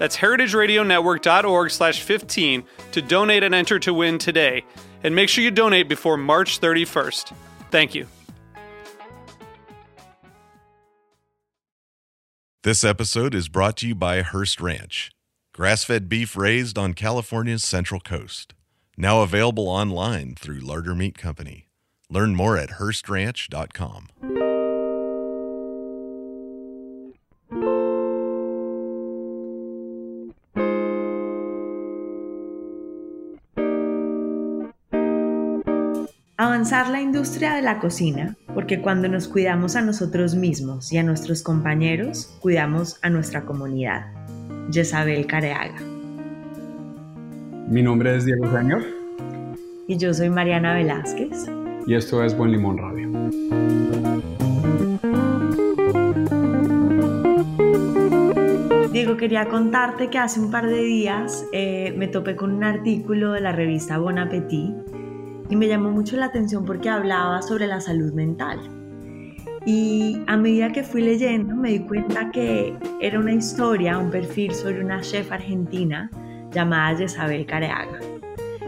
That's heritageradionetwork.org slash 15 to donate and enter to win today. And make sure you donate before March 31st. Thank you. This episode is brought to you by Hearst Ranch, grass fed beef raised on California's Central Coast. Now available online through Larder Meat Company. Learn more at HearstRanch.com. Avanzar la industria de la cocina, porque cuando nos cuidamos a nosotros mismos y a nuestros compañeros, cuidamos a nuestra comunidad. Jezabel Careaga. Mi nombre es Diego Señor. Y yo soy Mariana Velázquez. Y esto es Buen Limón Radio. Diego, quería contarte que hace un par de días eh, me topé con un artículo de la revista Bon Appetit y me llamó mucho la atención porque hablaba sobre la salud mental. Y a medida que fui leyendo me di cuenta que era una historia, un perfil sobre una chef argentina llamada Jezabel Careaga.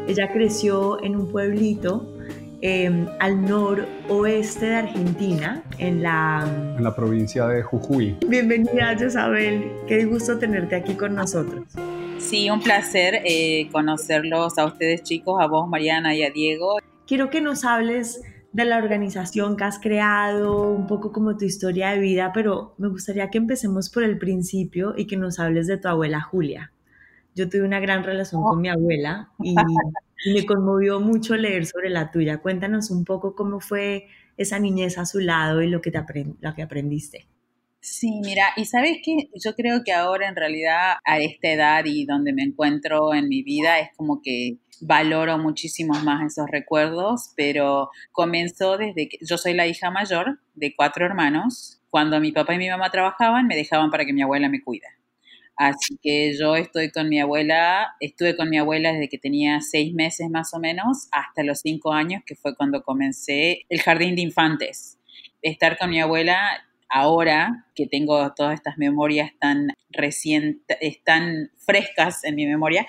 Ella creció en un pueblito eh, al noroeste de Argentina, en la... En la provincia de Jujuy. Bienvenida, Jezabel. Qué gusto tenerte aquí con nosotros. Sí, un placer eh, conocerlos a ustedes chicos, a vos Mariana y a Diego. Quiero que nos hables de la organización que has creado, un poco como tu historia de vida, pero me gustaría que empecemos por el principio y que nos hables de tu abuela Julia. Yo tuve una gran relación con mi abuela y, me conmovió mucho leer sobre la tuya. Cuéntanos un poco cómo fue esa niñez a su lado y lo que, te lo que aprendiste. Sí, mira, y sabes que yo creo que ahora en realidad a esta edad y donde me encuentro en mi vida es como que valoro muchísimo más esos recuerdos, pero comenzó desde que yo soy la hija mayor de cuatro hermanos. Cuando mi papá y mi mamá trabajaban, me dejaban para que mi abuela me cuide. Así que yo estoy con mi abuela, estuve con mi abuela desde que tenía seis meses más o menos hasta los cinco años, que fue cuando comencé el jardín de infantes. Estar con mi abuela ahora que tengo todas estas memorias tan recientes, tan frescas en mi memoria,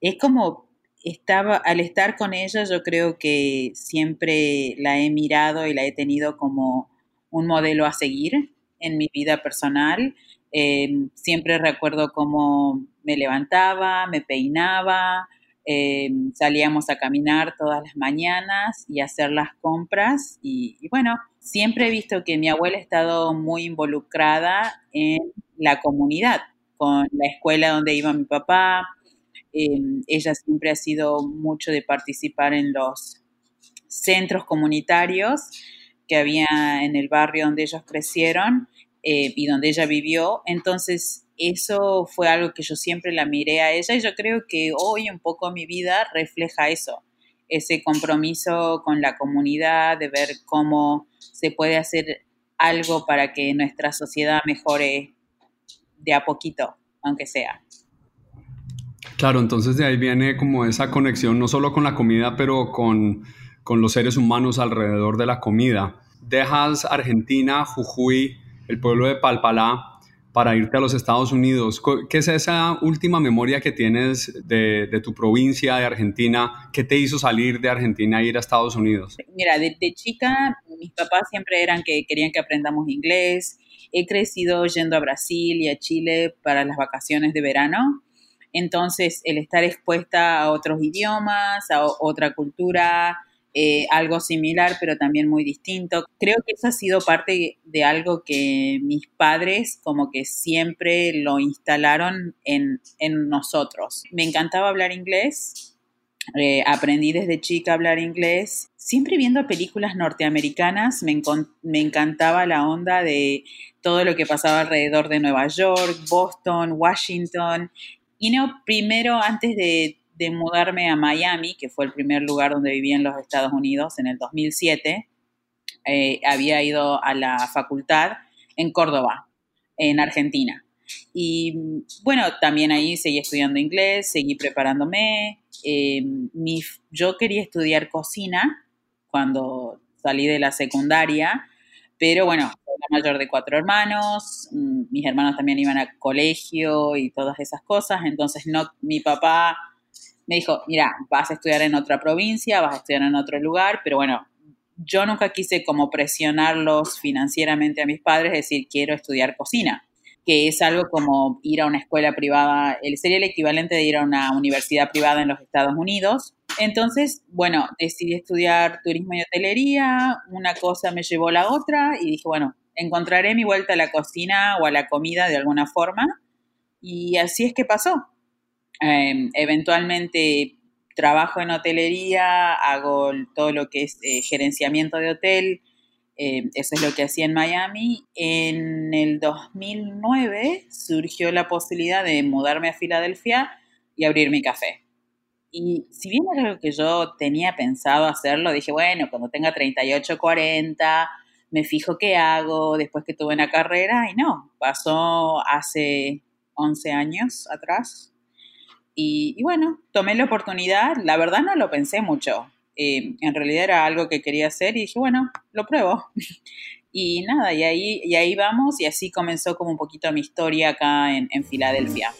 es como estaba, al estar con ella, yo creo que siempre la he mirado y la he tenido como un modelo a seguir en mi vida personal. Eh, siempre recuerdo cómo me levantaba, me peinaba, eh, salíamos a caminar todas las mañanas y hacer las compras y, bueno, siempre he visto que mi abuela ha estado muy involucrada en la comunidad, con la escuela donde iba mi papá. Eh, ella siempre ha sido mucho de participar en los centros comunitarios que había en el barrio donde ellos crecieron eh, y donde ella vivió. Entonces, eso fue algo que yo siempre la miré a ella y yo creo que hoy un poco mi vida refleja eso, ese compromiso con la comunidad, de ver cómo se puede hacer algo para que nuestra sociedad mejore de a poquito, aunque sea. Claro, entonces de ahí viene como esa conexión no solo con la comida, pero con, con los seres humanos alrededor de la comida. Dejas Argentina, Jujuy, el pueblo de Palpalá, para irte a los Estados Unidos. ¿Qué es esa última memoria que tienes de, tu provincia, de Argentina? ¿Qué te hizo salir de Argentina e ir a Estados Unidos? Mira, desde chica mis papás siempre eran que querían que aprendamos inglés. He crecido yendo a Brasil y a Chile para las vacaciones de verano. Entonces, el estar expuesta a otros idiomas, a otra cultura, eh, algo similar, pero también muy distinto. Creo que eso ha sido parte de algo que mis padres como que siempre lo instalaron en, nosotros. Me encantaba hablar inglés, eh, aprendí desde chica a hablar inglés. Siempre viendo películas norteamericanas me, me encantaba la onda de todo lo que pasaba alrededor de Nueva York, Boston, Washington. Y no, primero, antes de de mudarme a Miami, que fue el primer lugar donde viví en los Estados Unidos en el 2007, eh, había ido a la facultad en Córdoba, en Argentina. Y bueno, también ahí seguí estudiando inglés, seguí preparándome. Eh, yo quería estudiar cocina cuando salí de la secundaria, pero bueno, soy la mayor de cuatro hermanos, mm, mis hermanos también iban a colegio y todas esas cosas, entonces no, mi papá me dijo, mira, vas a estudiar en otra provincia, vas a estudiar en otro lugar, pero bueno, yo nunca quise como presionarlos financieramente a mis padres, decir, quiero estudiar cocina, que es algo como ir a una escuela privada, sería el equivalente de ir a una universidad privada en los Estados Unidos. Entonces, bueno, decidí estudiar turismo y hotelería, una cosa me llevó a la otra y dije, bueno, encontraré mi vuelta a la cocina o a la comida de alguna forma. Y así es que pasó. Em, eventualmente trabajo en hotelería, hago todo lo que es eh, gerenciamiento de hotel, em, eso es lo que hacía en Miami. En el 2009 surgió la posibilidad de mudarme a Filadelfia y abrir mi café. Y si bien era lo que yo tenía pensado hacerlo, dije, bueno, cuando tenga 38, 40, me fijo qué hago después que tuve una carrera. Y no, pasó hace 11 años atrás. Y, bueno, tomé la oportunidad, la verdad no lo pensé mucho. Eh, en realidad era algo que quería hacer y dije, bueno, lo pruebo. y nada, y ahí, y ahí vamos y así comenzó como un poquito mi historia acá en, en Filadelfia.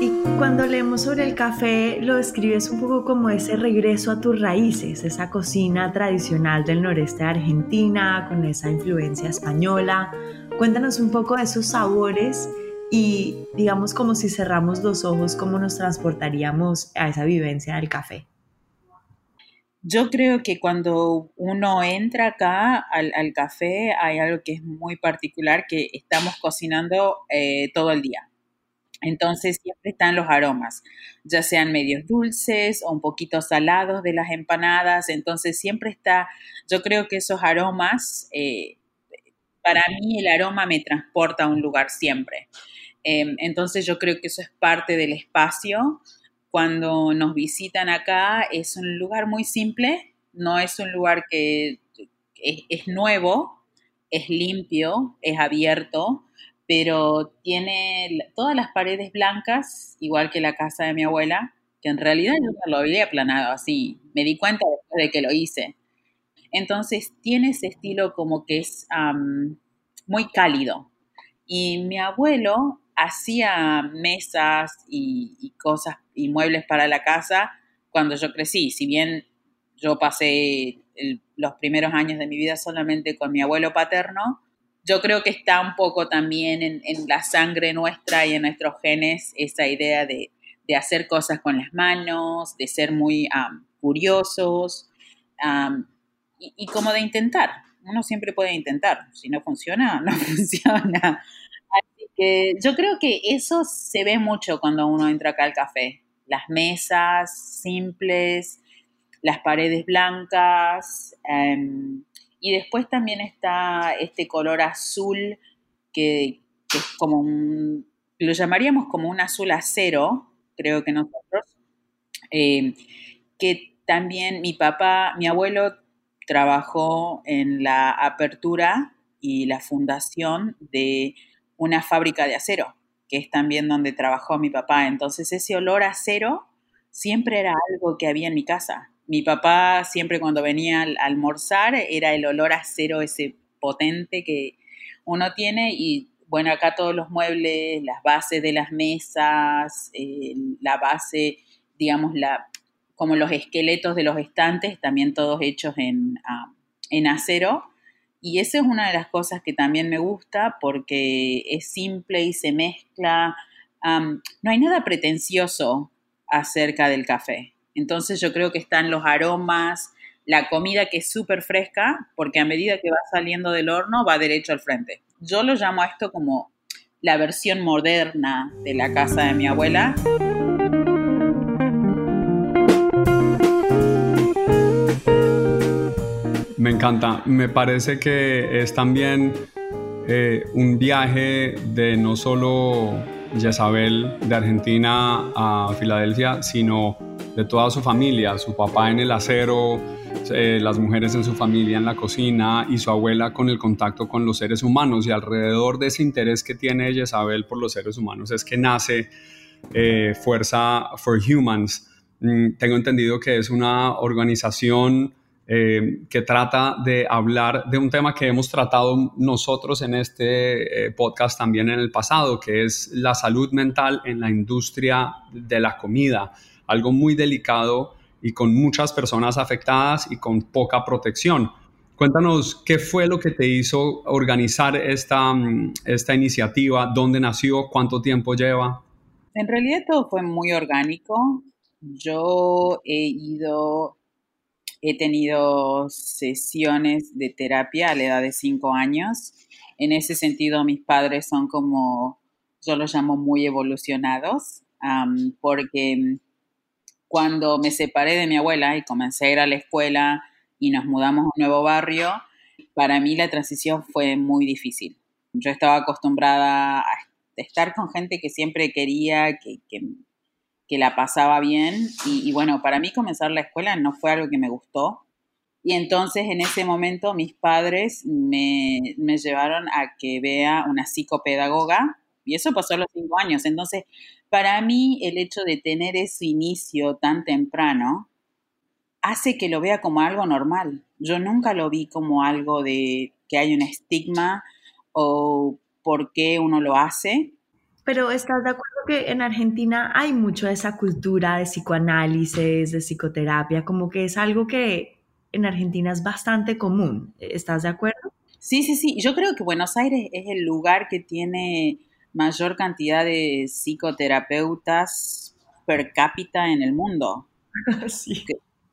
Y cuando leemos sobre el café, lo describes un poco como ese regreso a tus raíces, esa cocina tradicional del noreste de Argentina, con esa influencia española. Cuéntanos un poco de esos sabores y digamos como si cerramos los ojos, cómo nos transportaríamos a esa vivencia del café. Yo creo que cuando uno entra acá al, café hay algo que es muy particular, que estamos cocinando eh, todo el día. Entonces siempre están los aromas, ya sean medios dulces o un poquito salados de las empanadas. Entonces siempre está, yo creo que esos aromas eh, para mí el aroma me transporta a un lugar siempre. Em, entonces yo creo que eso es parte del espacio. Cuando nos visitan acá es un lugar muy simple, no es un lugar que es, nuevo, es limpio, es abierto, pero tiene todas las paredes blancas, igual que la casa de mi abuela, que en realidad yo no lo había aplanado así. Me di cuenta después de que lo hice. Entonces tiene ese estilo como que es muy cálido. Y mi abuelo hacía mesas y, cosas y muebles para la casa cuando yo crecí. Si bien yo pasé los primeros años de mi vida solamente con mi abuelo paterno, yo creo que está un poco también en, la sangre nuestra y en nuestros genes esa idea de, hacer cosas con las manos, de ser muy curiosos y, como de intentar. Uno siempre puede intentar. Si no funciona, no funciona. Así que yo creo que eso se ve mucho cuando uno entra acá al café. Las mesas simples, las paredes blancas. Em, y después también está este color azul que, es como un, lo llamaríamos como un azul acero, creo que nosotros, em, que también mi papá, mi abuelo trabajó en la apertura y la fundación de una fábrica de acero, que es también donde trabajó mi papá. Entonces ese olor a acero siempre era algo que había en mi casa. Mi papá siempre cuando venía a almorzar era el olor a acero ese potente que uno tiene y bueno, acá todos los muebles, las bases de las mesas, la base, digamos, la, como los esqueletos de los estantes, también todos hechos ah, en, acero. Y esa es una de las cosas que también me gusta porque es simple y se mezcla no hay nada pretencioso acerca del café. Entonces yo creo que están los aromas, la comida que es súper fresca, porque a medida que va saliendo del horno va derecho al frente. Yo lo llamo a esto como la versión moderna de la casa de mi abuela. Me encanta. Me parece que es también eh, un viaje de no solo Jezabel de Argentina a Filadelfia, sino de toda su familia, su papá en el acero, eh, las mujeres en su familia en la cocina y su abuela con el contacto con los seres humanos. Y alrededor de ese interés que tiene Jezabel por los seres humanos es que nace eh, Fuerza for Humans. Mm, tengo entendido que es una organización eh, que trata de hablar de un tema que hemos tratado nosotros en este eh, podcast también en el pasado, que es la salud mental en la industria de la comida, algo muy delicado y con muchas personas afectadas y con poca protección. Cuéntanos qué fue lo que te hizo organizar esta, mm, esta iniciativa, dónde nació, cuánto tiempo lleva. En realidad todo fue muy orgánico. Yo he ido He tenido sesiones de terapia a la edad de cinco años. En ese sentido, mis padres son como, yo los llamo muy evolucionados, porque cuando me separé de mi abuela y comencé a ir a la escuela y nos mudamos a un nuevo barrio, para mí la transición fue muy difícil. Yo estaba acostumbrada a estar con gente que siempre quería, que, que que la pasaba bien y, bueno, para mí comenzar la escuela no fue algo que me gustó. Y entonces en ese momento mis padres me, llevaron a que vea una psicopedagoga y eso pasó a los cinco años. Entonces, para mí el hecho de tener ese inicio tan temprano hace que lo vea como algo normal. Yo nunca lo vi como algo de que hay un estigma o por qué uno lo hace, pero ¿estás de acuerdo que en Argentina hay mucho de esa cultura de psicoanálisis, de psicoterapia, como que es algo que en Argentina es bastante común? ¿Estás de acuerdo? Sí, sí, sí. Yo creo que Buenos Aires es el lugar que tiene mayor cantidad de psicoterapeutas per cápita en el mundo. sí.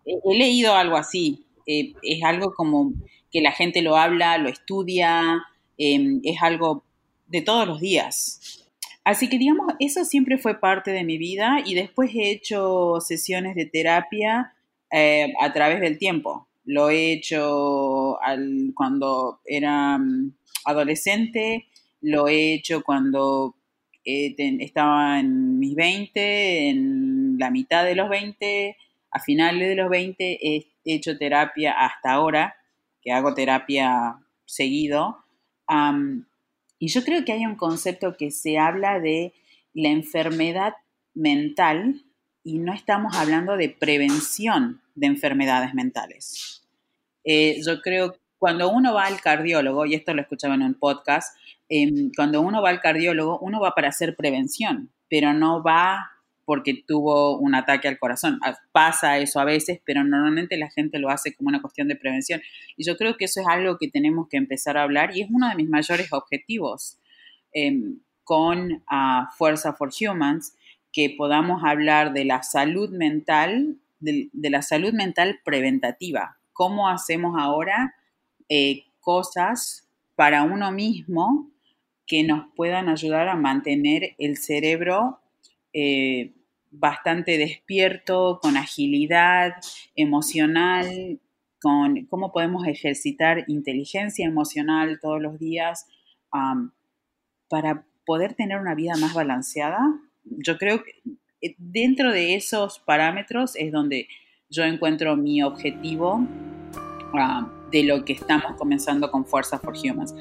He, leído algo así. Eh, es algo como que la gente lo habla, lo estudia, em, es algo de todos los días. Así que digamos, eso siempre fue parte de mi vida y después he hecho sesiones de terapia eh, a través del tiempo. Lo he hecho cuando era mm, adolescente, lo he hecho cuando eh, estaba en mis 20, en la mitad de los 20, a finales de los 20 he hecho terapia hasta ahora, que hago terapia seguido. Y yo creo que hay un concepto que se habla de la enfermedad mental y no estamos hablando de prevención de enfermedades mentales. Eh, yo creo cuando uno va al cardiólogo, y esto lo escuchaba en un podcast, em, cuando uno va al cardiólogo, uno va para hacer prevención, pero no va porque tuvo un ataque al corazón. Ah, pasa eso a veces, pero normalmente la gente lo hace como una cuestión de prevención. Y yo creo que eso es algo que tenemos que empezar a hablar y es uno de mis mayores objetivos em, con ah, Fuerza for Humans, que podamos hablar de la salud mental, de, la salud mental preventativa. ¿Cómo hacemos ahora eh, cosas para uno mismo que nos puedan ayudar a mantener el cerebro eh, bastante despierto, con agilidad emocional, con cómo podemos ejercitar inteligencia emocional todos los días para poder tener una vida más balanceada. Yo creo que eh, dentro de esos parámetros es donde yo encuentro mi objetivo de lo que estamos comenzando con Fuerza for Humans.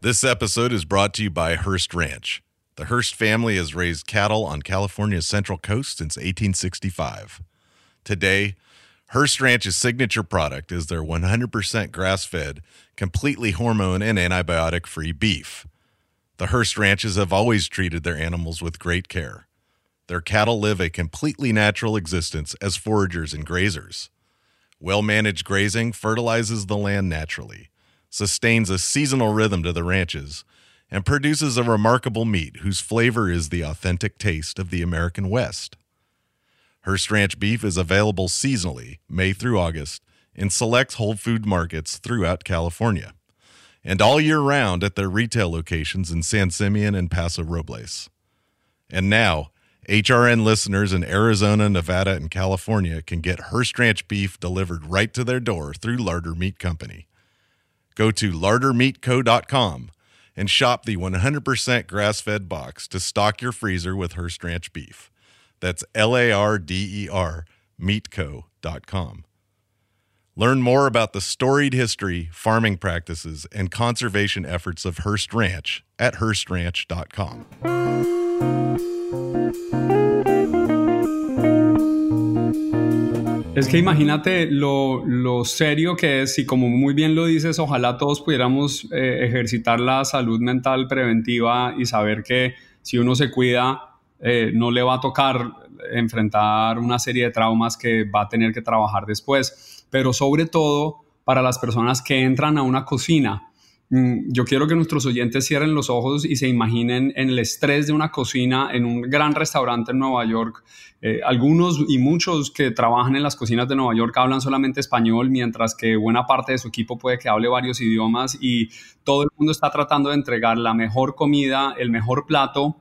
This episode is brought to you by Hearst Ranch. The Hearst family has raised cattle on California's Central Coast since 1865. Today, Hearst Ranch's signature product is their 100% grass fed, completely hormone and antibiotic free beef. The Hearst Ranches have always treated their animals with great care. Their cattle live a completely natural existence as foragers and grazers. Well managed grazing fertilizes the land naturally, sustains a seasonal rhythm to the ranches, and produces a remarkable meat whose flavor is the authentic taste of the American West. Hearst Ranch beef is available seasonally, May through August, in select Whole Food markets throughout California, and all year round at their retail locations in San Simeon and Paso Robles. And now, HRN listeners in Arizona, Nevada, and California can get Hearst Ranch beef delivered right to their door through Larder Meat Company. Go to lardermeatco.com and shop the 100% grass fed box to stock your freezer with Hearst Ranch beef. That's L A R D E R, meatco.com. Learn more about the storied history, farming practices, and conservation efforts of Hearst Ranch at HearstRanch.com. Es que imagínate lo, serio que es y como muy bien lo dices, ojalá todos pudiéramos eh, ejercitar la salud mental preventiva y saber que si uno se cuida, eh, no le va a tocar enfrentar una serie de traumas que va a tener que trabajar después. Pero sobre todo para las personas que entran a una cocina, yo quiero que nuestros oyentes cierren los ojos y se imaginen en el estrés de una cocina en un gran restaurante en Nueva York. Eh, algunos y muchos que trabajan en las cocinas de Nueva York hablan solamente español, mientras que buena parte de su equipo puede que hable varios idiomas y todo el mundo está tratando de entregar la mejor comida, el mejor plato,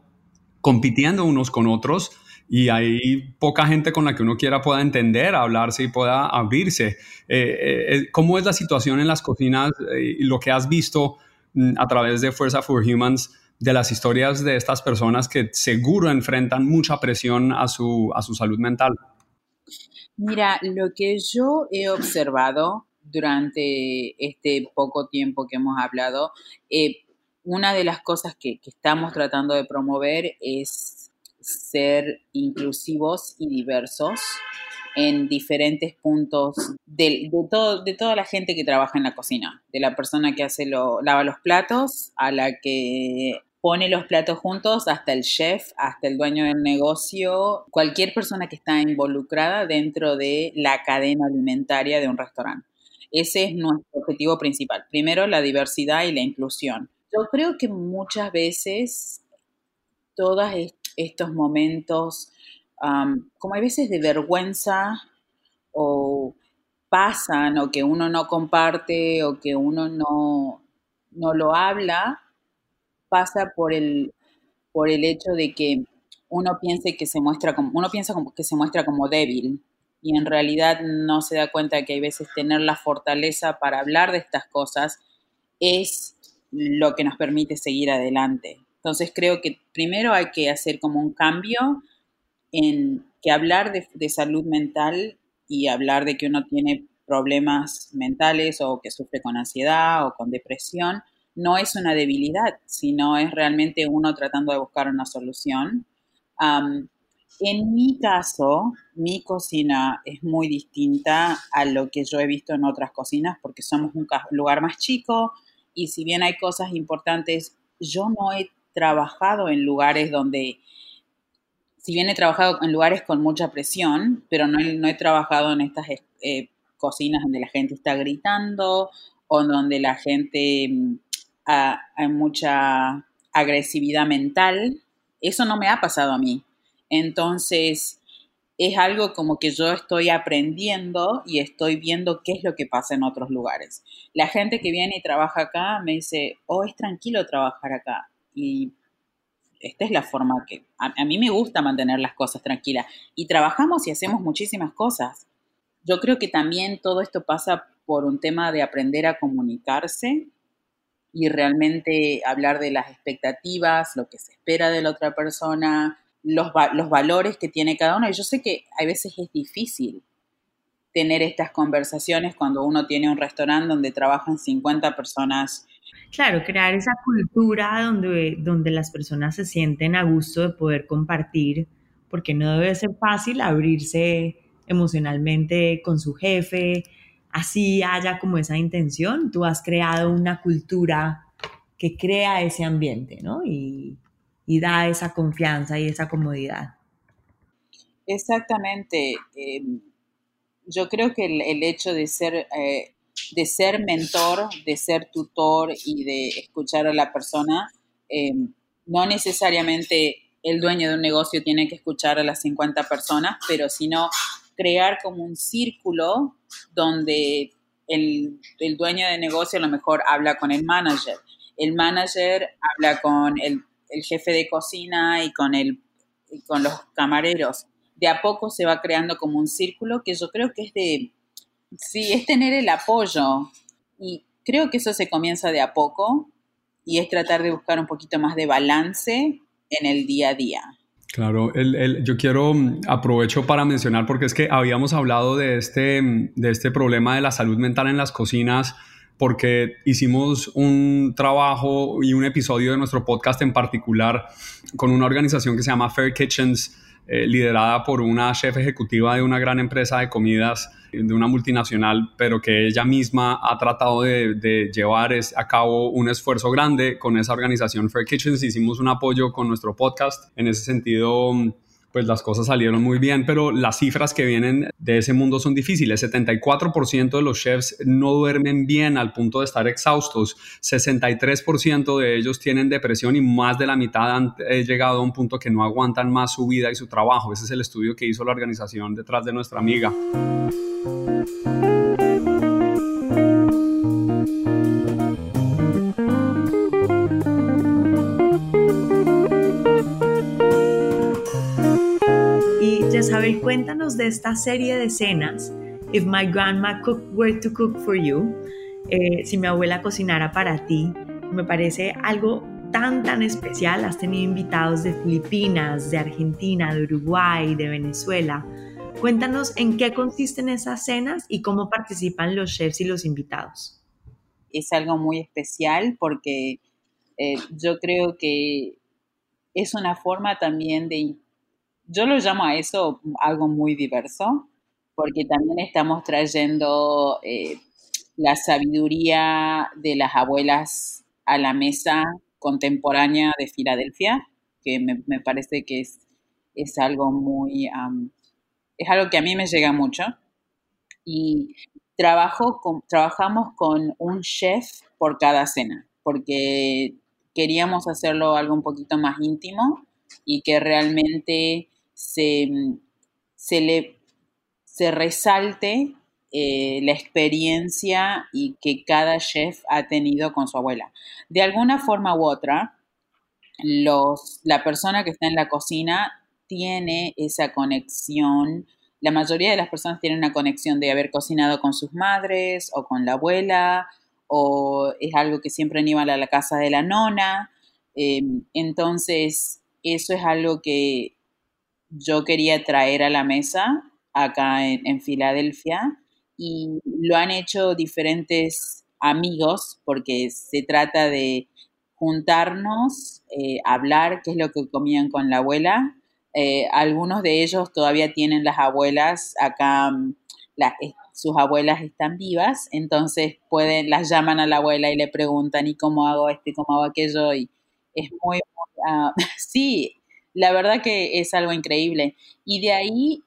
compitiendo unos con otros y hay poca gente con la que uno quiera pueda entender, hablarse y pueda abrirse. Eh, eh, ¿Cómo es la situación en las cocinas y lo que has visto mm, a través de Fuerza for Humans de las historias de estas personas que seguro enfrentan mucha presión a su, a su salud mental? Mira, lo que yo he observado durante este poco tiempo que hemos hablado, eh, una de las cosas que, estamos tratando de promover es ser inclusivos y diversos en diferentes puntos de, todo, de toda la gente que trabaja en la cocina, de la persona que hace lo, lava los platos a la que pone los platos juntos, hasta el chef, hasta el dueño del negocio, cualquier persona que está involucrada dentro de la cadena alimentaria de un restaurante. Ese es nuestro objetivo principal. Primero, la diversidad y la inclusión. Yo creo que muchas veces todas estos momentos, como hay veces de vergüenza o pasan o que uno no comparte o que uno no, no lo habla, pasa por el, por el hecho de que uno piense que se muestra como, uno piensa que se muestra como débil y en realidad no se da cuenta que hay veces tener la fortaleza para hablar de estas cosas es lo que nos permite seguir adelante. Entonces creo que primero hay que hacer como un cambio en que hablar de, salud mental y hablar de que uno tiene problemas mentales o que sufre con ansiedad o con depresión no es una debilidad, sino es realmente uno tratando de buscar una solución. en mi caso, mi cocina es muy distinta a lo que yo he visto en otras cocinas porque somos un lugar más chico y si bien hay cosas importantes, yo no he trabajado en lugares donde, si bien he trabajado en lugares con mucha presión, pero no he, no he trabajado en estas eh, cocinas donde la gente está gritando o donde la gente mm, hay mucha agresividad mental. Eso no me ha pasado a mí. Entonces, es algo como que yo estoy aprendiendo y estoy viendo qué es lo que pasa en otros lugares. La gente que viene y trabaja acá me dice, oh, es tranquilo trabajar acá y esta es la forma que a, mí me gusta mantener las cosas tranquilas y trabajamos y hacemos muchísimas cosas. Yo creo que también todo esto pasa por un tema de aprender a comunicarse y realmente hablar de las expectativas, lo que se espera de la otra persona, los, los valores que tiene cada uno. Y yo sé que a veces es difícil tener estas conversaciones cuando uno tiene un restaurante donde trabajan 50 personas Claro, crear esa cultura donde, donde las personas se sienten a gusto de poder compartir, porque no debe ser fácil abrirse emocionalmente con su jefe, así haya como esa intención. Tú has creado una cultura que crea ese ambiente, ¿no? Y, da esa confianza y esa comodidad. Exactamente. Em, yo creo que el, hecho de ser eh, de ser mentor, de ser tutor y de escuchar a la persona eh, no necesariamente el dueño de un negocio tiene que escuchar a las 50 personas, pero sino crear como un círculo donde el, dueño de negocio a lo mejor habla con el manager, el manager habla con el, jefe de cocina y con, el, y con los camareros. De a poco se va creando como un círculo que yo creo que es de, sí, es tener el apoyo. Y creo que eso se comienza de a poco y es tratar de buscar un poquito más de balance en el día a día. Claro, yo quiero, mm, aprovecho para mencionar, porque es que habíamos hablado de este, mm, de este problema de la salud mental en las cocinas, porque hicimos un trabajo y un episodio de nuestro podcast en particular con una organización que se llama Fair Kitchens, eh, liderada por una chef ejecutiva de una gran empresa de comidas, de una multinacional, pero que ella misma ha tratado de, llevar a cabo un esfuerzo grande con esa organización Fair Kitchens. Hicimos un apoyo con nuestro podcast. En ese sentido, pues las cosas salieron muy bien, pero las cifras que vienen de ese mundo son difíciles. 74% de los chefs no duermen bien al punto de estar exhaustos. 63% de ellos tienen depresión y más de la mitad han eh, llegado a un punto que no aguantan más su vida y su trabajo. Ese es el estudio que hizo la organización detrás de nuestra amiga. Isabel, cuéntanos de esta serie de escenas, If My Grandma Cooked Were to Cook for You, eh, si mi abuela cocinara para ti, me parece algo tan, tan especial. Has tenido invitados de Filipinas, de Argentina, de Uruguay, de Venezuela. Cuéntanos en qué consisten esas cenas y cómo participan los chefs y los invitados. Es algo muy especial porque eh, yo creo que es una forma también de yo lo llamo a eso algo muy diverso, porque también estamos trayendo eh, la sabiduría de las abuelas a la mesa contemporánea de Filadelfia, que me, parece que es, es algo muy, es algo que a mí me llega mucho. Y trabajo trabajamos con un chef por cada cena, porque queríamos hacerlo algo un poquito más íntimo y que realmente se, se le se resalte eh, la experiencia y que cada chef ha tenido con su abuela. De alguna forma u otra, los, la persona que está en la cocina tiene esa conexión. La mayoría de las personas tienen una conexión de haber cocinado con sus madres o con la abuela, o es algo que siempre iban a la casa de la nona. Eh, entonces, eso es algo que yo quería traer a la mesa acá en, Filadelfia y lo han hecho diferentes amigos porque se trata de juntarnos, eh, hablar qué es lo que comían con la abuela. Eh, algunos de ellos todavía tienen las abuelas acá, mm, eh, sus abuelas están vivas, entonces pueden, las llaman a la abuela y le preguntan, ¿y cómo hago esto y cómo hago aquello? Y es muy, uh, sí, la verdad que es algo increíble. Y de ahí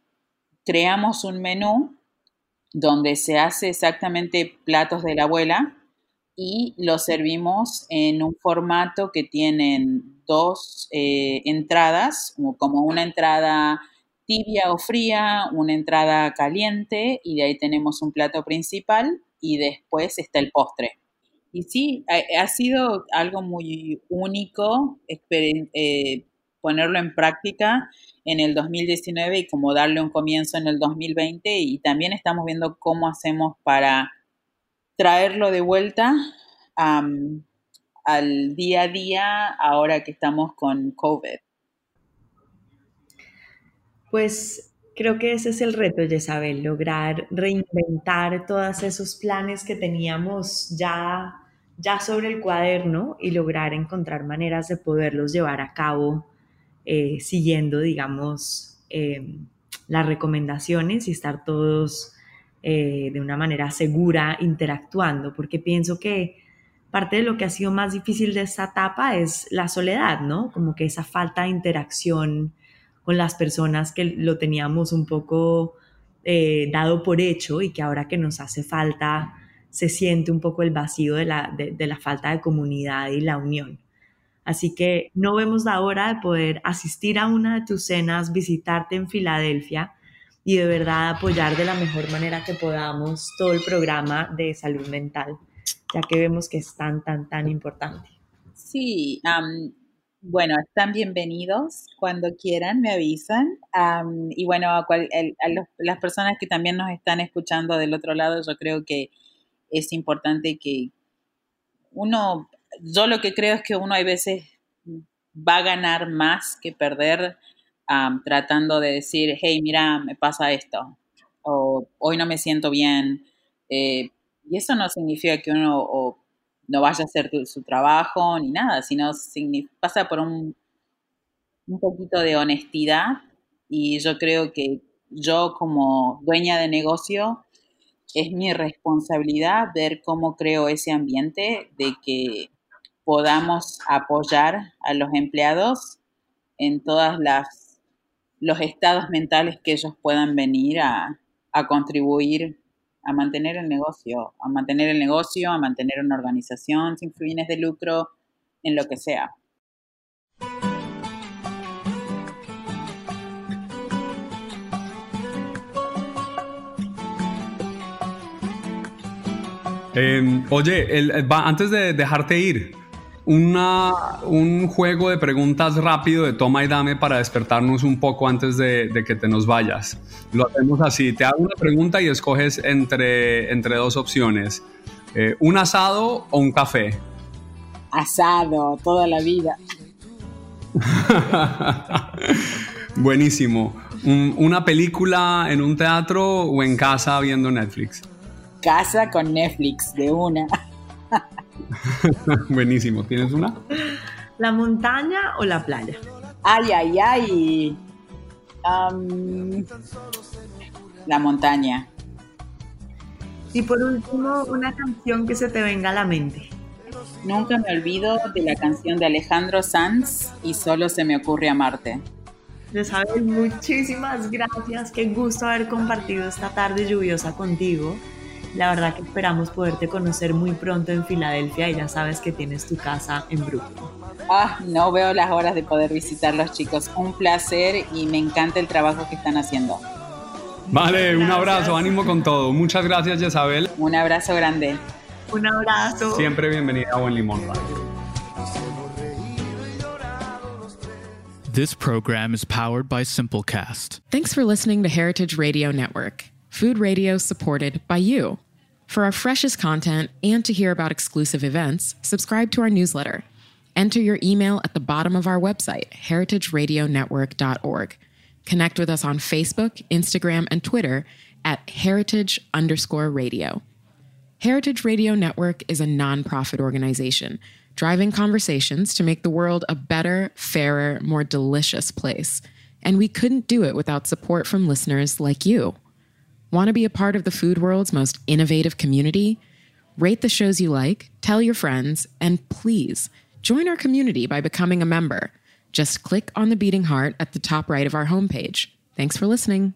creamos un menú donde se hace exactamente platos de la abuela y los servimos en un formato que tienen dos eh, entradas, como una entrada tibia o fría, una entrada caliente y de ahí tenemos un plato principal y después está el postre. Y sí, ha, sido algo muy único, eh, ponerlo en práctica en el 2019 y como darle un comienzo en el 2020 y también estamos viendo cómo hacemos para traerlo de vuelta al día a día ahora que estamos con COVID. Pues creo que ese es el reto, Isabel, lograr reinventar todos esos planes que teníamos ya, ya sobre el cuaderno y lograr encontrar maneras de poderlos llevar a cabo eh, siguiendo, digamos, em, las recomendaciones y estar todos eh, de una manera segura interactuando, porque pienso que parte de lo que ha sido más difícil de esta etapa es la soledad, ¿no? Como que esa falta de interacción con las personas que lo teníamos un poco eh, dado por hecho y que ahora que nos hace falta se siente un poco el vacío de la, de la falta de comunidad y la unión. Así que no vemos la hora de poder asistir a una de tus cenas, visitarte en Filadelfia y de verdad apoyar de la mejor manera que podamos todo el programa de salud mental, ya que vemos que es tan, tan, tan importante. Sí, bueno, están bienvenidos cuando quieran, me avisan. y bueno, a, las personas que también nos están escuchando del otro lado, yo creo que es importante que uno, yo lo que creo es que uno hay veces va a ganar más que perder tratando de decir, hey, mira, me pasa esto, o hoy no me siento bien. Eh, y eso no significa que uno no vaya a hacer su trabajo ni nada, sino pasa por un, un poquito de honestidad y yo creo que yo como dueña de negocio es mi responsabilidad ver cómo creo ese ambiente de que podamos apoyar a los empleados en todas las los estados mentales que ellos puedan venir a, a contribuir a mantener el negocio, a mantener el negocio, a mantener una organización sin fines de lucro, en lo que sea. Em, oye, el, antes de dejarte ir, un juego de preguntas rápido de toma y dame para despertarnos un poco antes de, que te nos vayas. Lo hacemos así, te hago una pregunta y escoges entre, entre dos opciones, eh, un asado o un café. Asado, toda la vida. Buenísimo. ¿Una película en un teatro o en casa viendo Netflix? Casa con Netflix, de una. Buenísimo. ¿Tienes una? ¿La montaña o la playa? Ay, ay, ay. la montaña. Y por último, una canción que se te venga a la mente. Nunca me olvido de la canción de Alejandro Sanz y solo se me ocurre amarte. Isabel, muchísimas gracias. Qué gusto haber compartido esta tarde lluviosa contigo. La verdad que esperamos poderte conocer muy pronto en Filadelfia y ya sabes que tienes tu casa en Brooklyn. Ah, no veo las horas de poder visitarlos, chicos. Un placer y me encanta el trabajo que están haciendo. Vale, un abrazo, ánimo con todo. Muchas gracias, Isabel. Un abrazo grande. Un abrazo. Siempre bienvenida a Buen Limón This program is powered by Simplecast. Thanks for listening to Heritage Radio Network. Food radio supported by you. For our freshest content and to hear about exclusive events, subscribe to our newsletter. Enter your email at the bottom of our website, heritageradionetwork.org. Connect with us on Facebook, Instagram, and Twitter at heritage underscore radio. Heritage Radio Network is a nonprofit organization driving conversations to make the world a better, fairer, more delicious place. And we couldn't do it without support from listeners like you. Want to be a part of the food world's most innovative community? Rate the shows you like, tell your friends, and please join our community by becoming a member. Just click on the beating heart at the top right of our homepage. Thanks for listening.